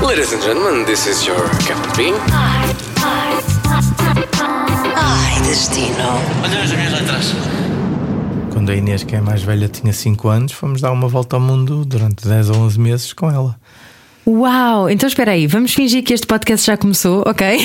Ladies and gentlemen, this is your Captain. Ai, destino. Olha as minhas letras. Quando a Inês, que é mais velha, tinha 5 anos, fomos dar uma volta ao mundo durante 10 ou 11 meses com ela. Uau! Então espera aí, vamos fingir que este podcast já começou, ok?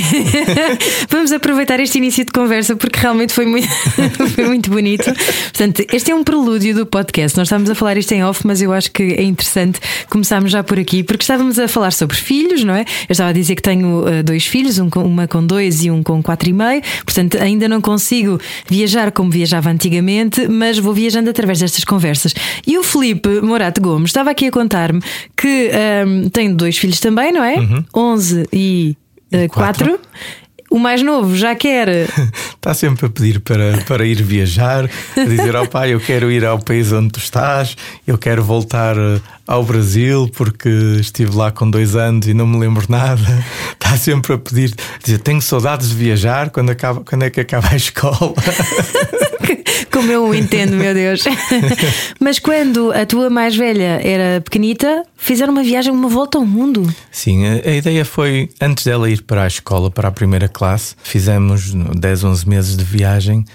vamos aproveitar este início de conversa porque realmente foi muito, foi muito bonito. Portanto, este é um prelúdio do podcast. Nós estávamos a falar isto em off, mas eu acho que é interessante começarmos já por aqui, porque estávamos a falar sobre filhos, não é? Eu estava a dizer que tenho uh, dois filhos, um com, uma com dois e um com quatro e meio, portanto, ainda não consigo viajar como viajava antigamente, mas vou viajando através destas conversas. E o Felipe Morato Gomes estava aqui a contar-me que um, tem dois filhos também, não é? Uhum. 11 e uh, quatro. 4. O mais novo já quer. Está sempre a pedir para, para ir viajar, a dizer ao pai: Eu quero ir ao país onde tu estás, eu quero voltar eh, ao Brasil porque estive lá com dois anos e não me lembro nada. Está sempre a pedir, a dizer: Tenho saudades de viajar quando, acaba, quando é que acaba a escola. Como eu o entendo, meu Deus. Mas quando a tua mais velha era pequenita, fizeram uma viagem, uma volta ao mundo. Sim, a, a ideia foi, antes dela ir para a escola, para a primeira classe, fizemos 10, 11 meses de viagem.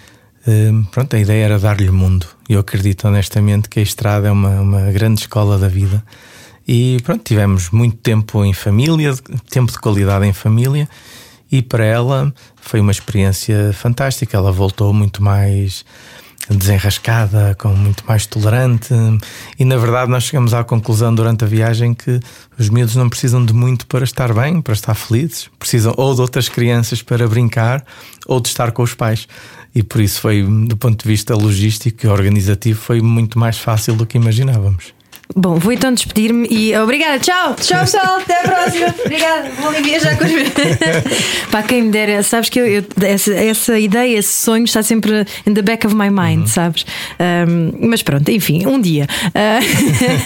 Hum, pronto, a ideia era dar-lhe o mundo. Eu acredito honestamente que a estrada é uma, uma grande escola da vida. E pronto, tivemos muito tempo em família, tempo de qualidade em família. E para ela foi uma experiência fantástica. Ela voltou muito mais desenrascada, com muito mais tolerante. E na verdade, nós chegamos à conclusão durante a viagem que os miúdos não precisam de muito para estar bem, para estar felizes. Precisam ou de outras crianças para brincar ou de estar com os pais. E por isso foi, do ponto de vista logístico e organizativo, foi muito mais fácil do que imaginávamos. Bom, vou então despedir-me e obrigada, tchau, tchau pessoal, até a próxima. Obrigada, vou ali viajar com os meus. Para quem me dera, sabes que eu, eu- essa, essa ideia, esse sonho está sempre in the back of my mind, sabes? Um, mas pronto, enfim, um dia. Uh,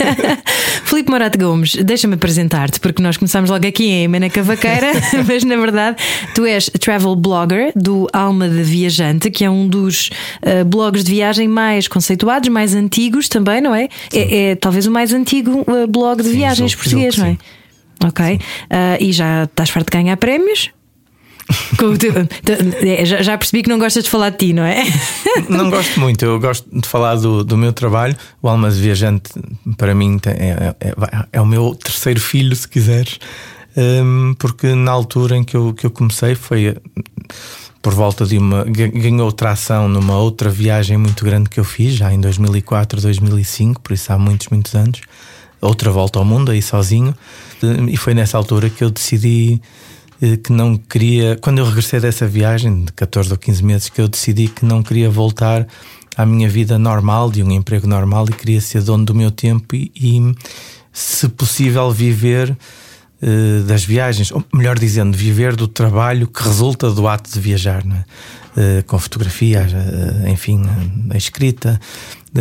Filipe Morato Gomes, deixa-me apresentar-te, porque nós começámos logo aqui em Mena Cavaqueira, mas na verdade tu és travel blogger do Alma de Viajante, que é um dos uh, blogs de viagem mais conceituados, mais antigos também, não é? É, é talvez o mais antigo uh, blog de Sim, viagens julgo português, não é? Ok. Uh, e já estás farto de ganhar prémios? É, já, percebi que não gostas de falar de ti, não é? Não gosto muito, eu gosto de falar do, do meu trabalho. O Almas Viajante, para mim, tem- é, é, é o meu terceiro filho, se quiseres, porque na altura em que eu, que eu comecei foi por volta de uma. ga- ganhou tração numa outra viagem muito grande que eu fiz, já em 2004, 2005, por isso há muitos, muitos anos. Outra volta ao mundo, aí sozinho, e foi nessa altura que eu decidi eh, que não queria, quando eu regressei dessa viagem de 14 ou 15 meses, que eu decidi que não queria voltar à minha vida normal, de um emprego normal, e queria ser dono do meu tempo e, e, se possível, viver eh, das viagens, ou melhor dizendo, viver do trabalho que resulta do ato de viajar, é? Eh, com fotografias, eh, enfim, a escrita,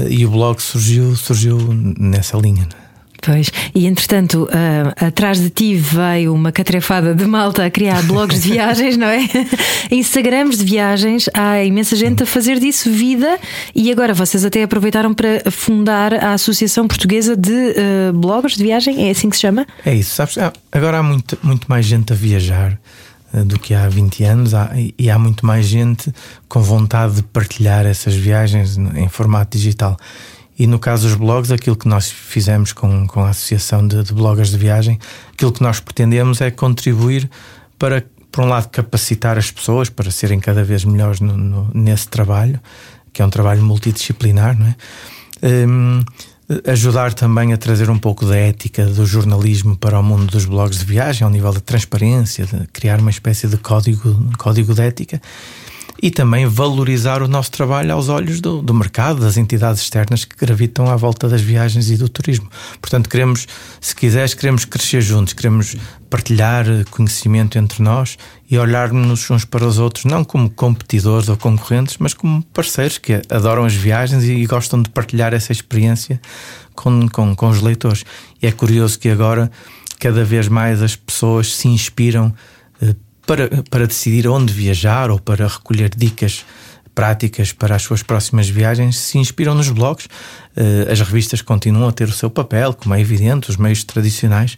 e o blog surgiu, surgiu nessa linha. Pois, e entretanto, ah, atrás de ti veio uma catrefada de malta a criar blogs de viagens, não é? Instagrams de viagens, há imensa gente a fazer disso vida e agora vocês até aproveitaram para fundar a Associação Portuguesa de ah, Bloggers de Viagem, é assim que se chama? É isso, sabes? Agora há muito, muito mais gente a viajar eh, do que há 20 anos e- há muito mais gente com vontade de partilhar essas viagens em formato digital. E no caso dos blogs, aquilo que nós fizemos com, com a Associação de, de Bloggers de Viagem, aquilo que nós pretendemos é contribuir para, por um lado, capacitar as pessoas para serem cada vez melhores no- no- nesse trabalho, que é um trabalho multidisciplinar, não é? Hum, ajudar também a trazer um pouco da ética do jornalismo para o mundo dos blogs de viagem, ao nível da transparência, de criar uma espécie de código, código de ética e também valorizar o nosso trabalho aos olhos do, do mercado, das entidades externas que gravitam à volta das viagens e do turismo. Portanto, queremos, se quiseres, queremos crescer juntos, queremos partilhar conhecimento entre nós e olharmos uns para os outros, não como competidores ou concorrentes, mas como parceiros que adoram as viagens e gostam de partilhar essa experiência com, com, com os leitores. E é curioso que agora, cada vez mais, as pessoas se inspiram para, para decidir onde viajar ou para recolher dicas práticas para as suas próximas viagens se inspiram nos blogs. Uh, as revistas continuam a ter o seu papel, como é evidente, os meios tradicionais,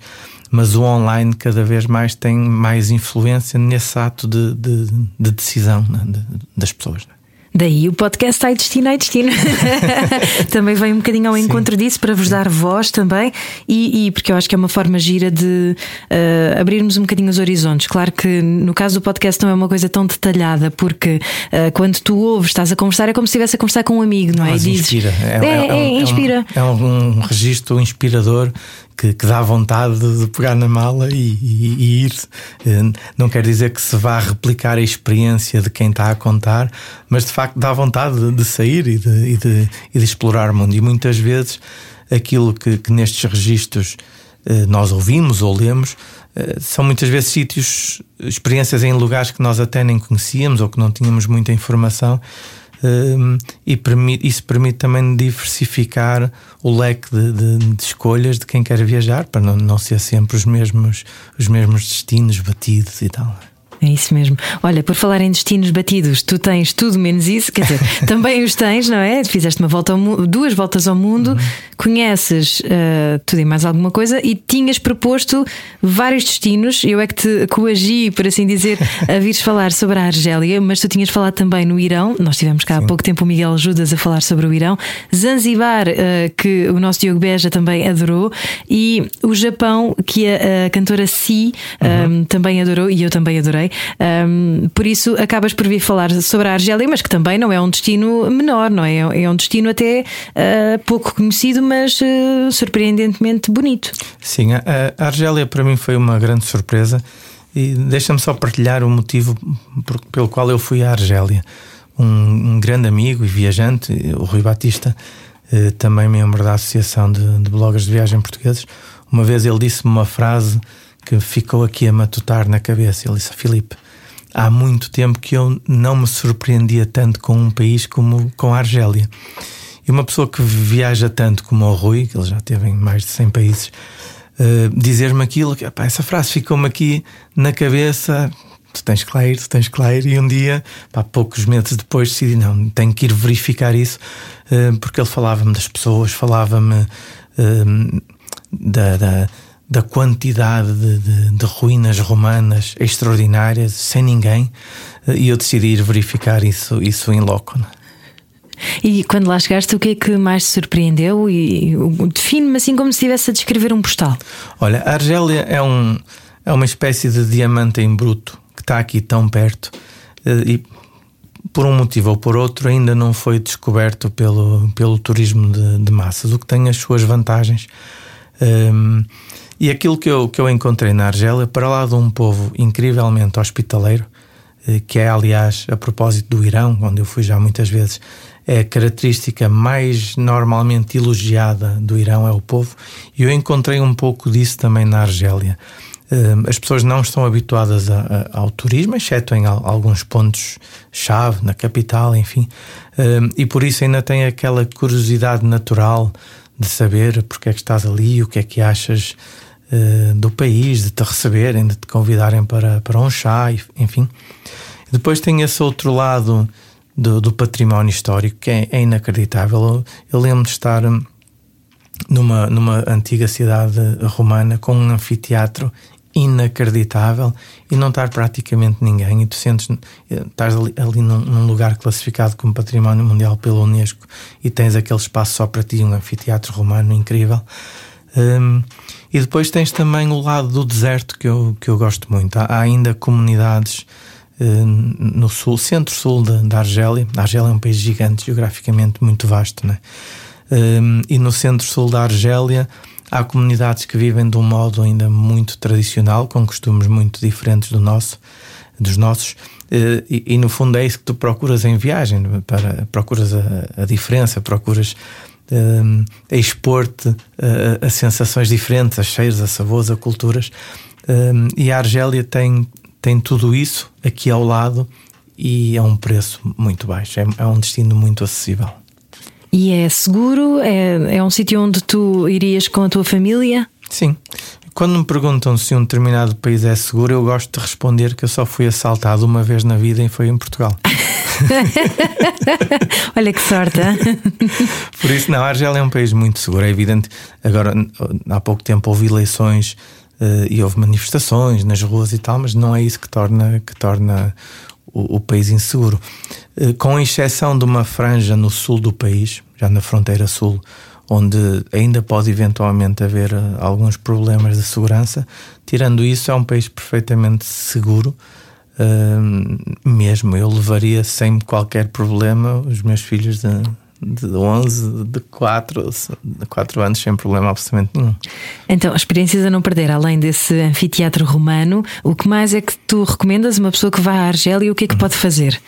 mas o online cada vez mais tem mais influência nesse ato de, de, de decisão né, das pessoas. Né? Daí o podcast Ai Destino, Ai Destino. também vem um bocadinho ao Sim. encontro disso para vos dar voz também e, e, porque eu acho que é uma forma gira de uh, abrirmos um bocadinho os horizontes. Claro que no caso do podcast não é uma coisa tão detalhada, porque uh, quando tu ouves, estás a conversar, é como se estivesse a conversar com um amigo, não é? Mas dizes, inspira. É, é, é, é, inspira. É um, um, um registro inspirador que, que dá vontade de pegar na mala e, e, e, ir. Eh, não quer dizer que se vá replicar a experiência de quem está a contar, mas de facto dá vontade de, sair e de, e de, de, explorar o mundo. E muitas vezes aquilo que, que nestes registros eh, nós ouvimos ou lemos eh, são muitas vezes sítios, experiências em lugares que nós até nem conhecíamos ou que não tínhamos muita informação e permite, isso permite também diversificar o leque de, de, de, escolhas de quem quer viajar para não, não ser sempre os mesmos, os mesmos destinos batidos e tal. É isso mesmo. Olha, por falar em destinos batidos, tu tens tudo menos isso, quer dizer, também os tens, não é? Fizeste uma volta ao duas voltas ao mundo, uhum. conheces uh, tudo e mais alguma coisa e tinhas proposto vários destinos. Eu é que te coagi, por assim dizer, a vires falar sobre a Argélia, mas tu tinhas falado também no Irão. Nós tivemos cá Sim. há pouco tempo o Miguel Judas a falar sobre o Irão, Zanzibar, uh, que o nosso Diogo Beja também adorou, e o Japão, que a, a cantora Si uhum. um, também adorou e eu também adorei. Um, por isso acabas por vir falar sobre a Argélia, mas que também não é um destino menor, não é? É um destino até uh, pouco conhecido, mas uh, surpreendentemente bonito. Sim, a, a Argélia para mim foi uma grande surpresa e deixa-me só partilhar o motivo por, pelo qual eu fui à Argélia. Um, um, grande amigo e viajante, o Rui Batista, eh, também membro da Associação de, de Bloggers de Viagem Portugueses, uma vez ele disse-me uma frase que ficou aqui a matutar na cabeça. Ele disse: Filipe, há muito tempo que eu não me surpreendia tanto com um país como com a Argélia. E uma pessoa que viaja tanto como o Rui, que ele já esteve em mais de 100 países, uh, dizer-me aquilo, que, epá, essa frase ficou-me aqui na cabeça. Tu tens que lá ir, tu tens que lá ir. E um dia, pá, poucos meses depois, decidi: não, tenho que ir verificar isso, uh, porque ele falava-me das pessoas, falava-me uh, da, da da quantidade de, de, de, ruínas romanas extraordinárias, sem ninguém, e eu decidi ir verificar isso, isso em loco. Né? E quando lá chegaste, o que é que mais te surpreendeu? E define-me assim como se estivesse a descrever um postal. Olha, a Argélia é, um, é uma espécie de diamante em bruto que está aqui tão perto eh, e por um motivo ou por outro ainda não foi descoberto pelo, pelo turismo de, de massas, o que tem as suas vantagens. Um, e aquilo que eu, que eu encontrei na Argélia, para lá de um povo incrivelmente hospitaleiro, eh, que é, aliás, a propósito do Irão, onde eu fui já muitas vezes, é a característica mais normalmente elogiada do Irão é o povo, e eu encontrei um pouco disso também na Argélia. Eh, as pessoas não estão habituadas a, a, ao turismo, exceto em alguns pontos-chave, na capital, enfim, eh, e por isso ainda tem aquela curiosidade natural de saber porque é que estás ali, o que é que achas uh, do país, de te receberem, de te convidarem para, para um chá, enfim. Depois tem esse outro lado do, do património histórico que é, é inacreditável. Eu, eu lembro de estar numa, numa antiga cidade romana com um anfiteatro inacreditável e não estar praticamente ninguém e tu sentes estás ali, ali num, num, lugar classificado como património mundial pela Unesco e tens aquele espaço só para ti um anfiteatro romano incrível um, e depois tens também o lado do deserto que eu, que eu gosto muito. Há, ainda comunidades um, no sul, centro-sul da Argélia. A Argélia é um país gigante, geograficamente muito vasto, né? Um, e no centro-sul da Argélia há comunidades que vivem de um modo ainda muito tradicional, com costumes muito diferentes do nosso, dos nossos. Uh, e, e, no fundo é isso que tu procuras em viagem, para, procuras a, a diferença, procuras uh, a expor-te a, a, sensações diferentes, a cheiros, a sabores, a culturas. Uh, e a Argélia tem, tem tudo isso aqui ao lado e é um preço muito baixo, é, é um destino muito acessível. E é seguro? É, é um sítio onde tu irias com a tua família? Sim, quando me perguntam se um determinado país é seguro, eu gosto de responder que eu só fui assaltado uma vez na vida e foi em Portugal. Olha que sorte. Por isso, não, a Argélia é um país muito seguro, é evidente. Agora, há pouco tempo houve eleições uh, e houve manifestações nas ruas e tal, mas não é isso que torna, que torna o, o país inseguro. Uh, com exceção de uma franja no sul do país, já na fronteira sul, onde ainda pode eventualmente haver uh, alguns problemas de segurança, tirando isso, é um país perfeitamente seguro. Uh, mesmo eu levaria sem qualquer problema os meus filhos de, de 11, de 4, de 4 anos sem problema absolutamente nenhum. Então, experiências a não perder, além desse anfiteatro romano, o que mais é que tu recomendas uma pessoa que vá à Argélia e o que é que pode fazer?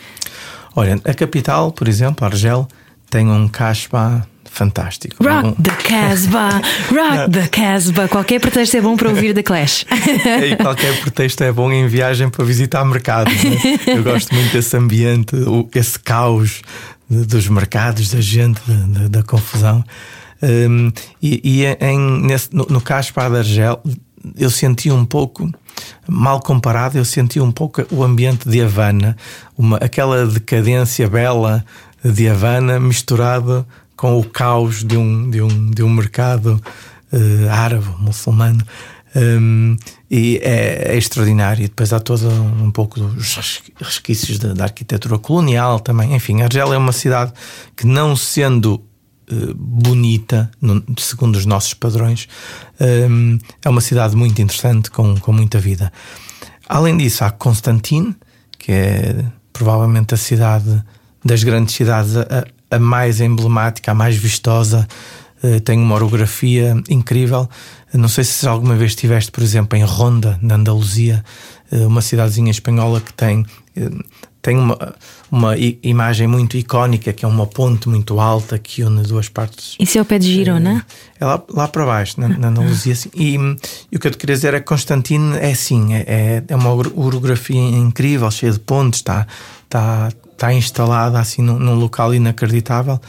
Olha, a capital, por exemplo, Argel, tem um casbah fantástico. Rock um... the Casbah, Rock the Casbah. Qualquer pretexto é bom para ouvir The Clash. e qualquer pretexto é bom em viagem para visitar mercados. Né? Eu gosto muito desse ambiente, esse caos dos mercados, da gente, da, da confusão. Um, e, e em, nesse, no, no Caspa da Argel, eu senti um pouco, mal comparado, eu senti um pouco o ambiente de Havana, uma, aquela decadência bela de Havana misturada com o caos de um, de um, de um mercado uh, árabe, muçulmano. Um, e é, é, extraordinário. E depois há todo um pouco dos resquícios da, da, arquitetura colonial também. Enfim, Argel é uma cidade que, não sendo uh, bonita, no, segundo os nossos padrões, um, é uma cidade muito interessante, com, com muita vida. Além disso, há Constantine, que é provavelmente a cidade das grandes cidades a, a mais emblemática, a mais vistosa, uh, tem uma orografia incrível. Não sei se alguma vez estiveste, por exemplo, em Ronda, na Andaluzia, uh, uma cidadezinha espanhola que tem. Uh, tem uma, uma imagem muito icónica, que é uma ponte muito alta que une duas partes. Isso é o pé de Girona? É, é lá, lá para baixo, na, na Andaluzia. Assim. E, e, o que eu te queria dizer é que Constantino é assim, é, é uma orografia incrível, cheia de pontes, está, está, está instalada assim num, num, local inacreditável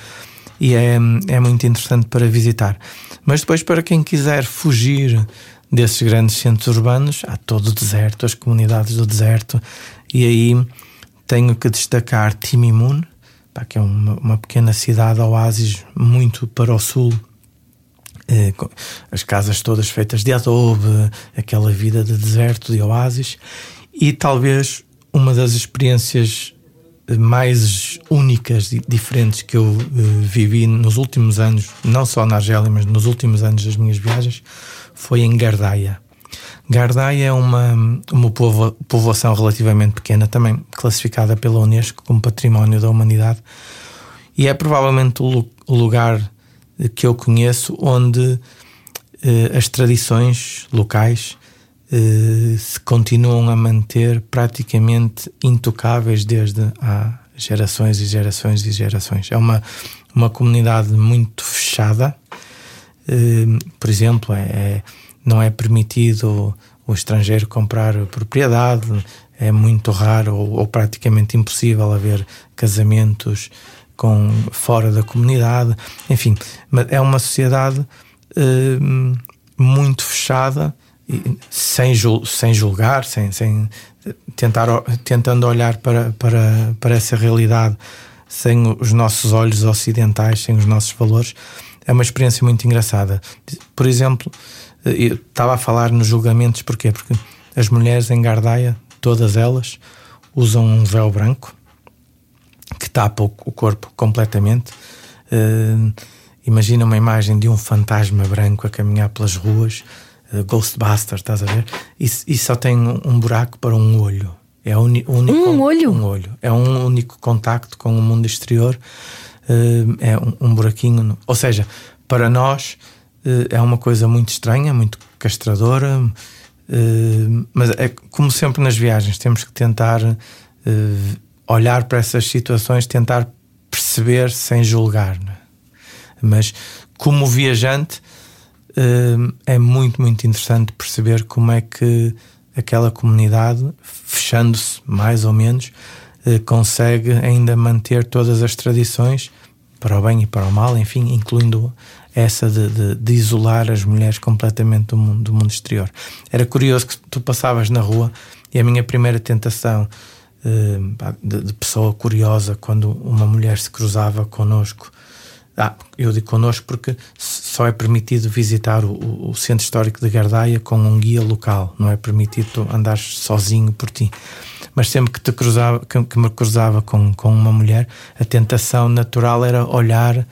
e é, é muito interessante para visitar. Mas depois, para quem quiser fugir desses grandes centros urbanos, há todo o deserto, as comunidades do deserto, e aí tenho que destacar Timimun, que é uma, uma pequena cidade oásis muito para o sul. Eh, as casas todas feitas de adobe, aquela vida de deserto, de oásis, e talvez uma das experiências mais únicas e diferentes que eu uh, vivi nos últimos anos, não só na Argélia, mas nos últimos anos das minhas viagens, foi em Gardaia. Gardaia é uma, uma povo, povoação relativamente pequena, também classificada pela Unesco como Património da Humanidade, e é provavelmente o, o lugar que eu conheço onde uh, as tradições locais eh, se continuam a manter praticamente intocáveis desde há gerações e gerações e gerações. É uma, uma comunidade muito fechada. Eh, por exemplo, é, é, não é permitido o estrangeiro comprar propriedade, é muito raro ou, ou praticamente impossível haver casamentos com fora da comunidade. Enfim, é uma sociedade eh, muito fechada sem, sem julgar, sem, sem tentar, tentando olhar para, para, para essa realidade sem os nossos olhos ocidentais, sem os nossos valores, é uma experiência muito engraçada. Por exemplo, eu estava a falar nos julgamentos, porquê? Porque as mulheres em Gardaia, todas elas, usam um véu branco que tapa o corpo completamente. Uh, imagina uma imagem de um fantasma branco a caminhar pelas ruas Ghostbusters, estás a ver? E, e só tem um buraco para um olho. É uni, único, um olho? Um olho. É um único contacto com o mundo exterior. Uh, é um, um, buraquinho. No, ou seja, para nós uh, é uma coisa muito estranha, muito castradora. Mas é como sempre nas viagens, temos que tentar olhar para essas situações, tentar perceber sem julgar. É? Mas como viajante é muito, muito interessante perceber como é que aquela comunidade, fechando-se mais ou menos, eh, consegue ainda manter todas as tradições, para o bem e para o mal, enfim, incluindo essa de, de, de, isolar as mulheres completamente do mundo, do mundo exterior. Era curioso que tu passavas na rua e a minha primeira tentação uh, de, de, pessoa curiosa quando uma mulher se cruzava connosco. Ah, eu digo connosco porque só é permitido visitar o, o centro histórico de Gardaia com um guia local, não é permitido andar sozinho por ti mas sempre que te cruzava, que, que, me cruzava com, com uma mulher, a tentação natural era olhar,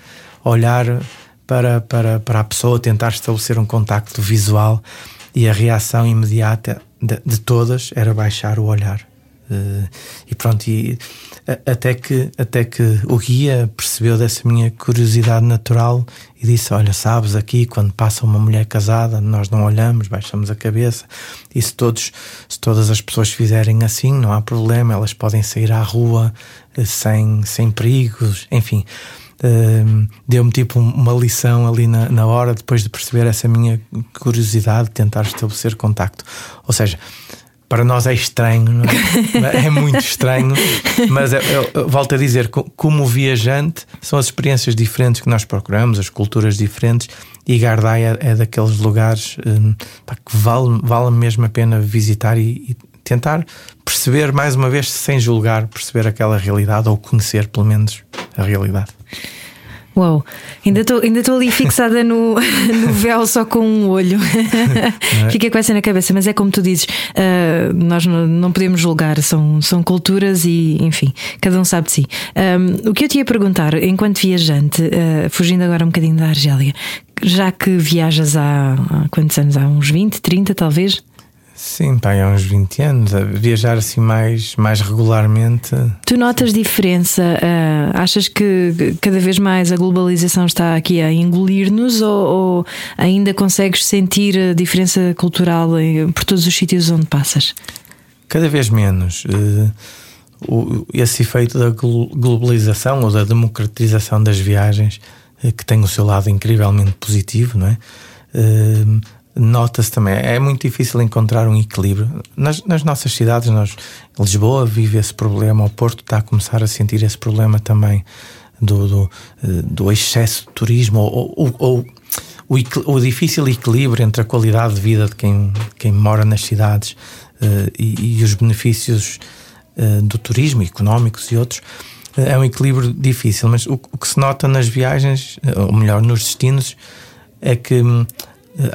olhar para, para, para a pessoa, tentar estabelecer um contacto visual e a reação imediata de, de todas era baixar o olhar. Uh, e pronto, e, até, que, até que o guia percebeu dessa minha curiosidade natural e disse: Olha, sabes, aqui quando passa uma mulher casada, nós não olhamos, baixamos a cabeça. E se, todos, se todas as pessoas fizerem assim, não há problema, elas podem sair à rua uh, sem, sem perigos, enfim. Uh, deu-me tipo uma lição ali na, na hora, depois de perceber essa minha curiosidade, de tentar estabelecer contacto. Ou seja, para nós é estranho, é? é? muito estranho, mas eu, eu, volto a dizer, como viajante, são as experiências diferentes que nós procuramos, as culturas diferentes, e Gardaia é, é daqueles lugares um, que vale, vale mesmo a pena visitar e, e tentar perceber mais uma vez, sem julgar, perceber aquela realidade ou conhecer pelo menos a realidade. Uau, ainda estou ainda ali fixada no, no véu só com um olho. É? Fica com essa na cabeça, mas é como tu dizes, uh, nós não, não, podemos julgar, são, são culturas e, enfim, cada um sabe de si. Um, o que eu te ia perguntar, enquanto viajante, uh, fugindo agora um bocadinho da Argélia, já que viajas há, há quantos anos? Há uns 20, 30 talvez? Sim, pai, há uns 20 anos, a viajar assim mais, mais regularmente. Tu notas diferença? Uh, achas que cada vez mais a globalização está aqui a engolir-nos ou, ou, ainda consegues sentir a diferença cultural em, por todos os sítios onde passas? Cada vez menos. Uh, o, esse efeito da globalização ou da democratização das viagens, uh, que tem o seu lado incrivelmente positivo, não é? Nota-se também, é muito difícil encontrar um equilíbrio. Nas, nas, nossas cidades, nós, Lisboa vive esse problema, o Porto está a começar a sentir esse problema também do, do, eh, do excesso de turismo ou, ou, ou o, o, difícil equilíbrio entre a qualidade de vida de quem, quem mora nas cidades uh, e, e, os benefícios uh, do turismo, económicos e outros. É um equilíbrio difícil, mas o, o, que se nota nas viagens, ou melhor, nos destinos, é que hum,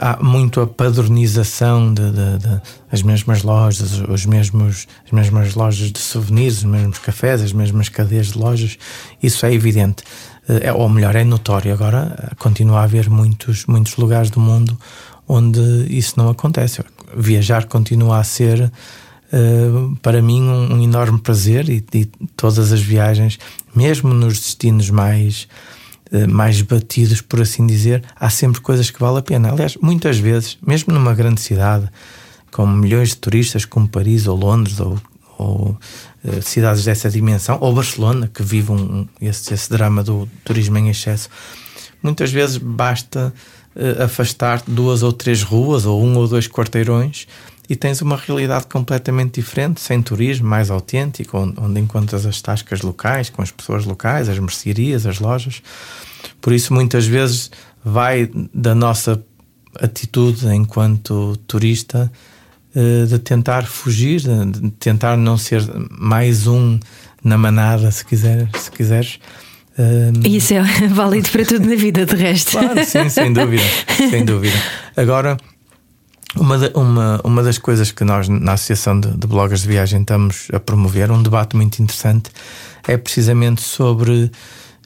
há muito a padronização de, de, de, as mesmas lojas, os mesmos, as mesmas lojas de souvenirs, os mesmos cafés, as mesmas cadeias de lojas. Isso é evidente, é, ou melhor, é notório. Agora continua a haver muitos, muitos lugares do mundo onde isso não acontece. Viajar continua a ser Uh, para mim um, um enorme prazer e, e, todas as viagens, mesmo nos destinos mais eh, mais batidos, por assim dizer, há sempre coisas que vale a pena. Aliás, muitas vezes, mesmo numa grande cidade, com milhões de turistas, como Paris ou Londres ou, ou uh, cidades dessa dimensão, ou Barcelona, que vive um, esse, esse drama do turismo em excesso, muitas vezes basta uh, afastar duas ou três ruas ou um ou dois quarteirões e tens uma realidade completamente diferente, sem turismo, mais autêntico, onde, onde encontras as tascas locais, com as pessoas locais, as mercearias, as lojas. Por isso, muitas vezes, vai da nossa atitude enquanto turista eh, de tentar fugir, de tentar não ser mais um na manada, se, quiser, se quiseres. Um... Isso é válido para tudo na vida, de resto. Claro, sim, sem dúvida, sem dúvida. Agora, uma, uma, uma das coisas que nós, na Associação de, de Bloggers de Viagem, estamos a promover, um debate muito interessante, é precisamente sobre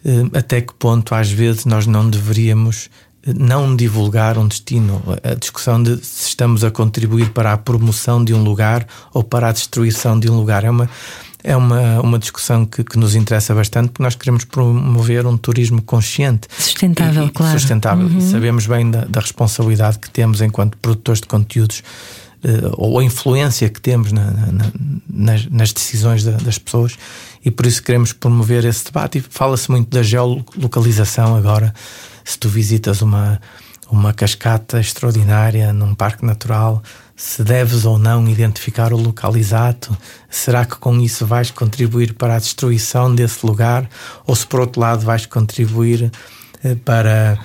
eh, até que ponto, às vezes, nós não deveríamos eh, não divulgar um destino. A discussão de se estamos a contribuir para a promoção de um lugar ou para a destruição de um lugar. É uma é uma, uma discussão que, que, nos interessa bastante porque nós queremos promover um turismo consciente. Sustentável, e, claro. Sustentável. Uhum. E sabemos bem da, da, responsabilidade que temos enquanto produtores de conteúdos uh, ou a influência que temos na, na, nas, nas, decisões da, das pessoas e por isso queremos promover esse debate. E fala-se muito da geolocalização agora. Se tu visitas uma, uma cascata extraordinária num parque natural se deves ou não identificar o local exato, será que com isso vais contribuir para a destruição desse lugar? Ou se por outro lado vais contribuir eh, para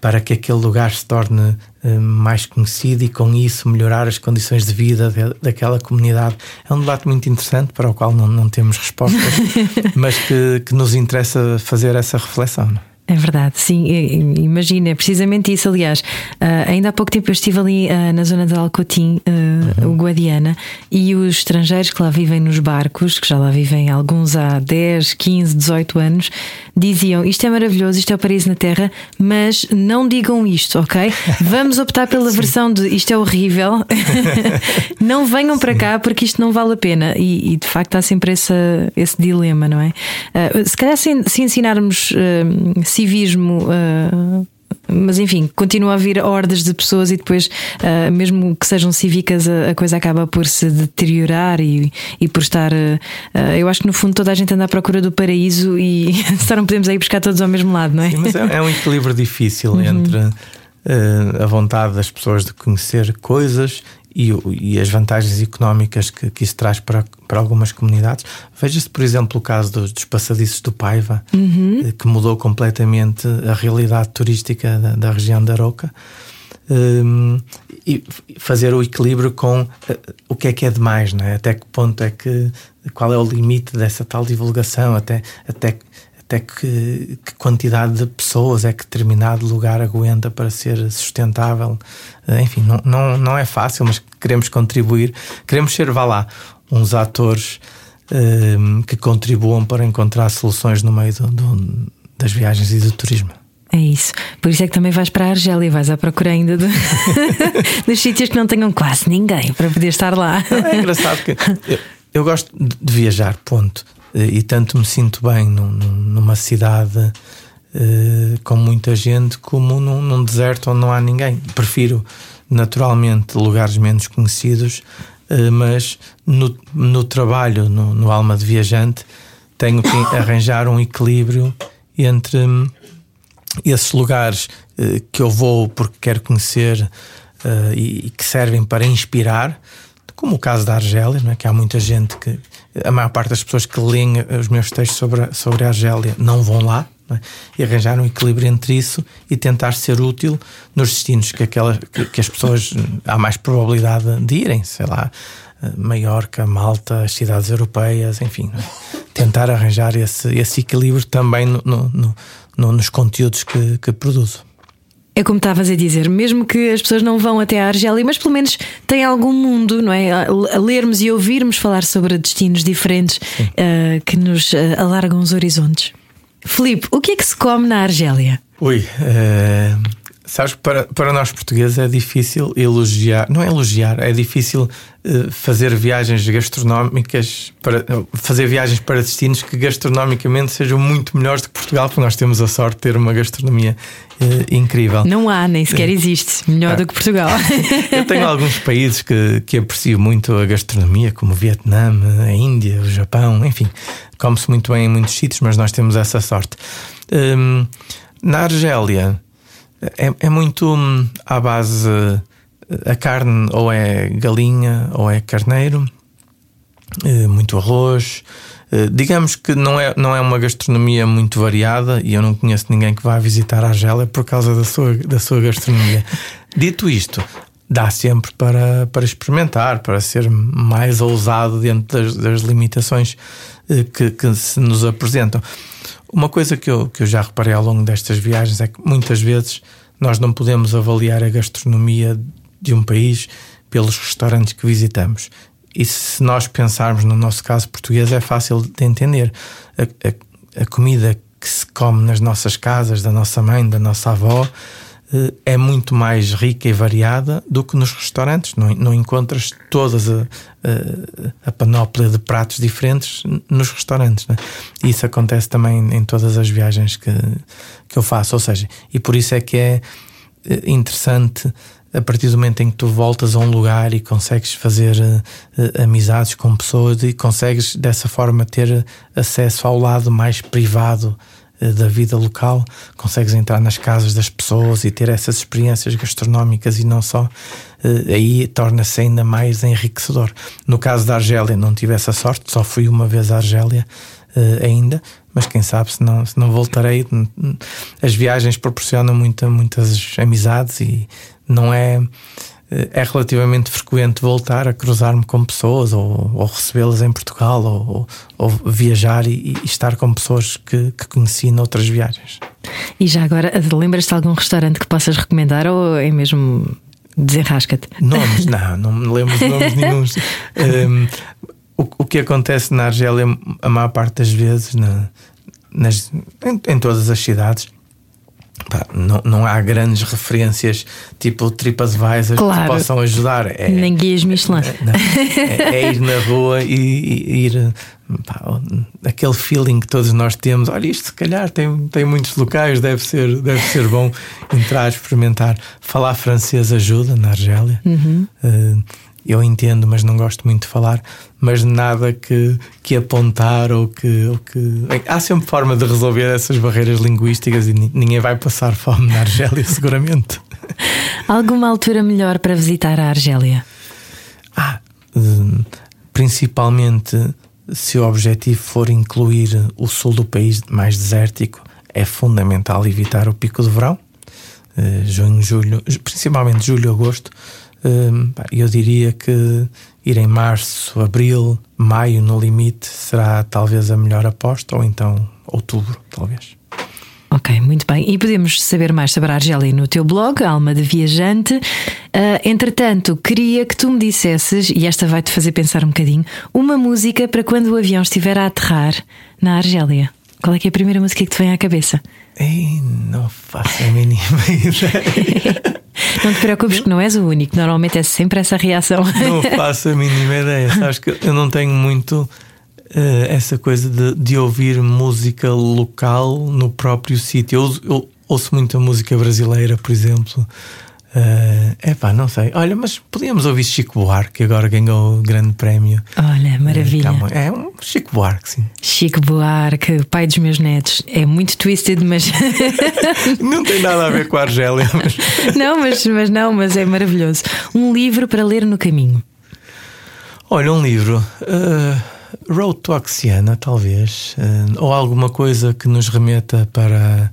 para que aquele lugar se torne uh, mais conhecido e com isso melhorar as condições de vida de, daquela comunidade. É um debate muito interessante para o qual não, não temos respostas, mas que, que nos interessa fazer essa reflexão. É? Verdade, sim, imagina, é precisamente isso. Aliás, uh, ainda há pouco tempo eu estive ali uh, na zona de Alcotim, uh, uhum. o Guadiana, e os estrangeiros que lá vivem nos barcos, que já lá vivem alguns há 10, 15, 18 anos, diziam: Isto é maravilhoso, isto é o paraíso na Terra, mas não digam isto, ok? Vamos optar pela versão de isto é horrível, não venham para cá porque isto não vale a pena. E, e de facto há sempre essa, esse dilema, não é? se calhar se, se ensinarmos Uh, mas enfim, continua a vir hordas de pessoas e depois, uh, mesmo que sejam cívicas, a, a, coisa acaba por se deteriorar e, e por estar. Uh, eu acho que no fundo toda a gente anda à procura do paraíso e só não podemos aí buscar todos ao mesmo lado, não é? Sim, mas é, é um equilíbrio difícil uhum. entre uh, a vontade das pessoas de conhecer coisas e, e, as vantagens económicas que, que, isso traz para, para algumas comunidades. Veja-se, por exemplo, o caso dos, dos passadiços do Paiva, uhum. Eh, que mudou completamente a realidade turística da, da região da Aroca. Um, e fazer o equilíbrio com uh, o que é que é demais, não é? até que ponto é que qual é o limite dessa tal divulgação, até, até até que, que, quantidade de pessoas é que determinado lugar aguenta para ser sustentável. Eh, enfim, não, não, não é fácil, mas queremos contribuir. Queremos ser, vá lá, uns atores um, eh, que contribuam para encontrar soluções no meio do, do, das viagens e do turismo. É isso. Por isso é que também vais para a Argélia, vais à procura ainda de... dos sítios que não tenham quase ninguém para poder estar lá. É engraçado que eu, eu gosto de viajar, ponto. Eh, e tanto me sinto bem num, numa cidade uh, com muita gente como num, num, deserto onde não há ninguém. Prefiro naturalmente lugares menos conhecidos, uh, mas no, no trabalho, no, no, alma de viajante, tenho que arranjar um equilíbrio entre um, esses lugares uh, que eu vou porque quero conhecer e, e que servem para inspirar como o caso da Argélia, não é? que há muita gente que. A maior parte das pessoas que leem os meus textos sobre, sobre a Argélia não vão lá. É? E arranjar um equilíbrio entre isso e tentar ser útil nos destinos que, aquela, que, que as pessoas. há mais probabilidade de irem, sei lá. Maiorca, Malta, as cidades europeias, enfim, é? tentar arranjar esse, esse equilíbrio também no, no, no, nos conteúdos que, que produzo. É como estavas a dizer, mesmo que as pessoas não vão até a Argélia, mas pelo menos tem algum mundo, não é? A lermos e ouvirmos falar sobre destinos diferentes uh, que nos uh, alargam os horizontes. Filipe, o que é que se come na Argélia? Ui, uh, Sabes, para, para nós portugueses é difícil elogiar, não é elogiar, é difícil uh, fazer viagens gastronómicas, para, fazer viagens para destinos que gastronomicamente sejam muito melhores do que Portugal, porque nós temos a sorte de ter uma gastronomia uh, incrível. Não há, nem sequer eh, existe, melhor do que Portugal. Eu tenho alguns países que, que aprecio muito a gastronomia, como o Vietnã, a Índia, o Japão, enfim, come-se muito bem em muitos sítios, mas nós temos essa sorte. Um, na Argélia é, é muito hum, à base. A carne ou é galinha ou é carneiro, eh, muito arroz. Eh, digamos que não é, não é uma gastronomia muito variada e eu não conheço ninguém que vá visitar a Argélia por causa da sua, da sua gastronomia. Dito isto, dá sempre para, para experimentar, para ser mais ousado dentro das, das limitações eh, que, que se nos apresentam. Uma coisa que eu, que eu já reparei ao longo destas viagens é que muitas vezes nós não podemos avaliar a gastronomia de um país pelos restaurantes que visitamos. E se nós pensarmos no nosso caso português, é fácil de entender. A, a, a comida que se come nas nossas casas, da nossa mãe, da nossa avó, é muito mais rica e variada do que nos restaurantes. Não, não encontras todas a, a, a, panóplia de pratos diferentes nos restaurantes. Né? Isso acontece também em todas as viagens que, que eu faço. Ou seja, e por isso é que é eh, interessante a partir do momento em que tu voltas a um lugar e consegues fazer uh, amizades com pessoas e consegues dessa forma ter acesso ao lado mais privado eh, da vida local, consegues entrar nas casas das pessoas e ter essas experiências gastronómicas e não só, eh, aí torna-se ainda mais enriquecedor. No caso da Argélia, não tive essa sorte, só fui uma vez à Argélia, uh, ainda, mas quem sabe se não, se não voltarei. As viagens proporcionam muita, muitas amizades e não é eh, é relativamente frequente voltar a cruzar-me com pessoas ou, ou recebê-las em Portugal ou, ou viajar e, e, estar com pessoas que, que conheci noutras viagens. E já agora, lembras-te de algum restaurante que possas recomendar ou é mesmo desenrasca-te? Nomes, não, não me lembro de nomes nenhum. Um, o, o, que acontece na Argélia, a maior parte das vezes, na, nas, em, em todas as cidades, Pá, não, não há grandes referências tipo TripAdvisor claro. que possam ajudar. É, Nem guias Michelin. É, é, é, ir na rua e, e ir. Pá, aquele feeling que todos nós temos. Olha, isto se calhar tem, tem muitos locais, deve ser, deve ser bom entrar, experimentar. Falar francês ajuda na Argélia. Uhum. Uh, eu entendo, mas não gosto muito de falar, mas nada que, que apontar ou que, ou que. Bem, há sempre forma de resolver essas barreiras linguísticas e ninguém vai passar fome na Argélia, seguramente. Alguma altura melhor para visitar a Argélia? Ah, principalmente se o objetivo for incluir o sul do país mais desértico, é fundamental evitar o pico de verão, eh, junho, julho, principalmente julho agosto eu diria que ir em março, abril, maio no limite será talvez a melhor aposta, ou então outubro, talvez. Ok, muito bem. E podemos saber mais sobre a Argélia no teu blog, Alma de Viajante. Uh, entretanto, queria que tu me dissesses, e esta vai-te fazer pensar um bocadinho, uma música para quando o avião estiver a aterrar na Argélia. Qual é que é a primeira música que te vem à cabeça? Ei, não faço a mínima ideia. Não te preocupes que não és o único, normalmente é sempre essa reação. Não faço a mínima ideia. Sabes que eu não tenho muito uh, essa coisa de, de, ouvir música local no próprio sítio. Eu, eu ouço muita música brasileira, por exemplo. É uh, pá, não sei. Olha, mas podíamos ouvir Chico Buarque, que agora ganhou o grande prémio. Olha, maravilha. É, é um Chico Buarque, sim. Chico Buarque, pai dos meus netos. É muito twisted, mas. não tem nada a ver com a Argélia. Mas... não, mas, mas não, mas é maravilhoso. Um livro para ler no caminho. Olha, um livro. Uh, Road to Oxiana, talvez. Uh, ou alguma coisa que nos remeta para,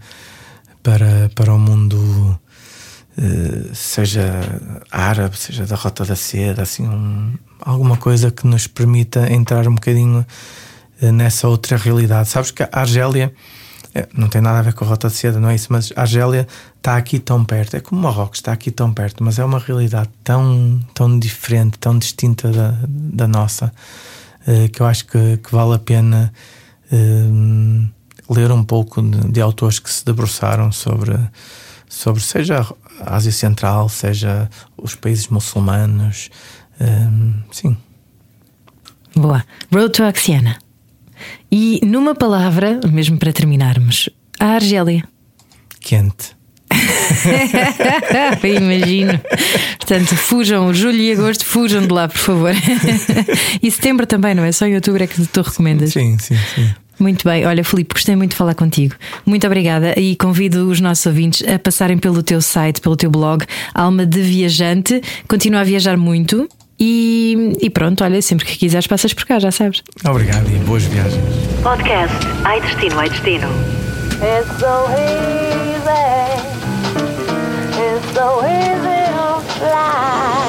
para, para o mundo eh, seja árabe, seja da Rota da Seda, assim, um, alguma coisa que nos permita entrar um bocadinho uh, nessa outra realidade. Sabes que a Argélia é, não tem nada a ver com a Rota da Seda, não é isso, mas a Argélia está aqui tão perto, é como Marrocos, está aqui tão perto, mas é uma realidade tão, tão diferente, tão distinta da, da nossa, que eu acho que, que vale a pena ler um pouco de, de autores que se debruçaram sobre sobre seja a Ásia Central, seja os países muçulmanos. Um, sim. Boa. Road to Axiana. E numa palavra, mesmo para terminarmos, a Argélia. Quente. Imagino. Portanto, fujam, julho e agosto, fujam de lá, por favor. e setembro também, não é? Só em outubro é que tu recomendas. Sim, sim, sim. Muito bem, olha, Filipe, gostei muito de falar contigo. Muito obrigada e convido os nossos ouvintes a passarem pelo teu site, pelo teu blog, Alma de Viajante. Continua a viajar muito e, e, pronto, olha, sempre que quiseres passas por cá, já sabes. Obrigado e boas viagens. Podcast Ai Destino, Ai Destino. It's so easy. It's so easy to fly.